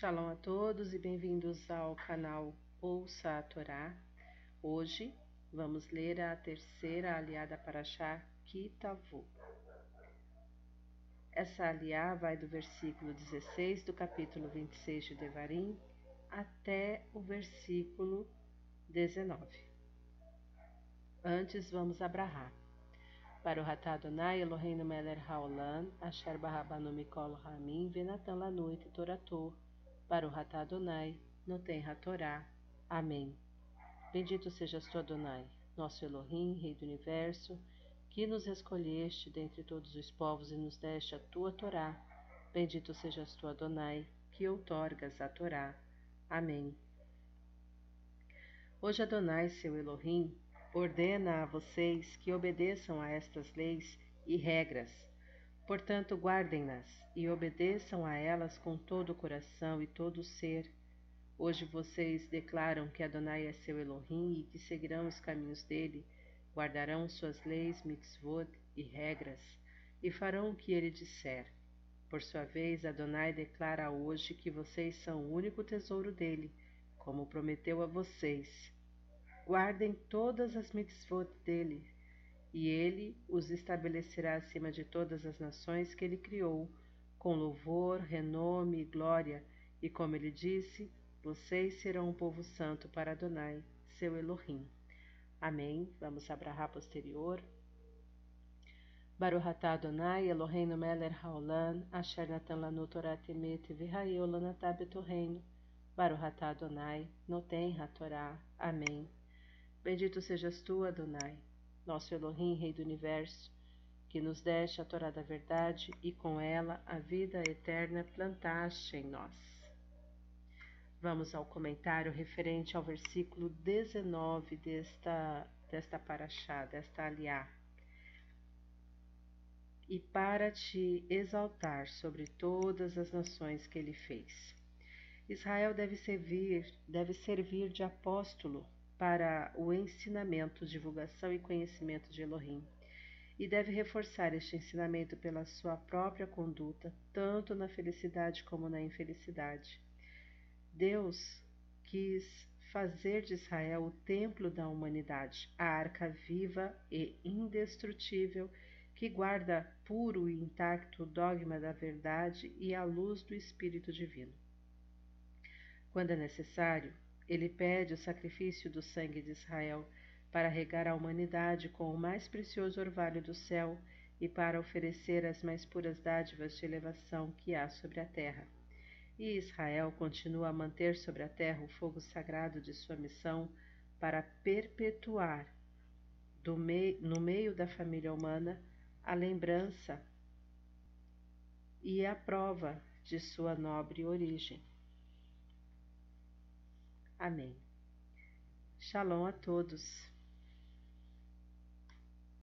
Shalom a todos e bem-vindos ao canal Ouça a Torá. Hoje vamos ler a terceira aliada para Shá Kitavu. Essa aliá vai do versículo 16 do capítulo 26 de Devarim até o versículo 19. Antes vamos abrahar. Para o Ratá Adonai, Eloheinu Meler Haolam, Asher Barabanu Mikol Ramin, Venatan Lanuit Torator, Ratá Adonai, Noten Hatorá. Amém. Bendito sejas tu, Adonai, nosso Elohim, Rei do Universo, que nos escolheste dentre todos os povos e nos deste a tua Torá. Bendito sejas tu, Adonai, que outorgas a Torá. Amém. Hoje Adonai, seu Elohim, ordena a vocês que obedeçam a estas leis e regras. Portanto, guardem-nas e obedeçam a elas com todo o coração e todo o ser. Hoje vocês declaram que Adonai é seu Elohim e que seguirão os caminhos dele, guardarão suas leis, mitzvot e regras, e farão o que ele disser. Por sua vez, Adonai declara hoje que vocês são o único tesouro dele, como prometeu a vocês guardem todas as mitzvot dele, e ele os estabelecerá acima de todas as nações que ele criou, com louvor, renome e glória, e como ele disse, vocês serão um povo santo para Adonai, seu Elohim. Amém. Vamos abrahar posterior. Baruch atah Adonai Eloheinu melech haolam, asher natan lanu Torah temet v'hayeu lanatah betorreino. Baruch atah Adonai, noten ha-Torah. Amém. Bendito sejas tu, Adonai, nosso Elohim, Rei do Universo, que nos deste a Torá da verdade e com ela a vida eterna plantaste em nós. Vamos ao comentário referente ao versículo 19 desta, desta paraxá, desta aliá. E para te exaltar sobre todas as nações que ele fez. Israel deve servir, deve servir de apóstolo para o ensinamento, divulgação e conhecimento de Elohim, e deve reforçar este ensinamento pela sua própria conduta, tanto na felicidade como na infelicidade. Deus quis fazer de Israel o templo da humanidade, a arca viva e indestrutível que guarda puro e intacto o dogma da verdade e a luz do Espírito Divino. Quando é necessário, ele pede o sacrifício do sangue de Israel para regar a humanidade com o mais precioso orvalho do céu e para oferecer as mais puras dádivas de elevação que há sobre a terra. E Israel continua a manter sobre a terra o fogo sagrado de sua missão para perpetuar mei no meio da família humana a lembrança e a prova de sua nobre origem. Amém. Shalom a todos.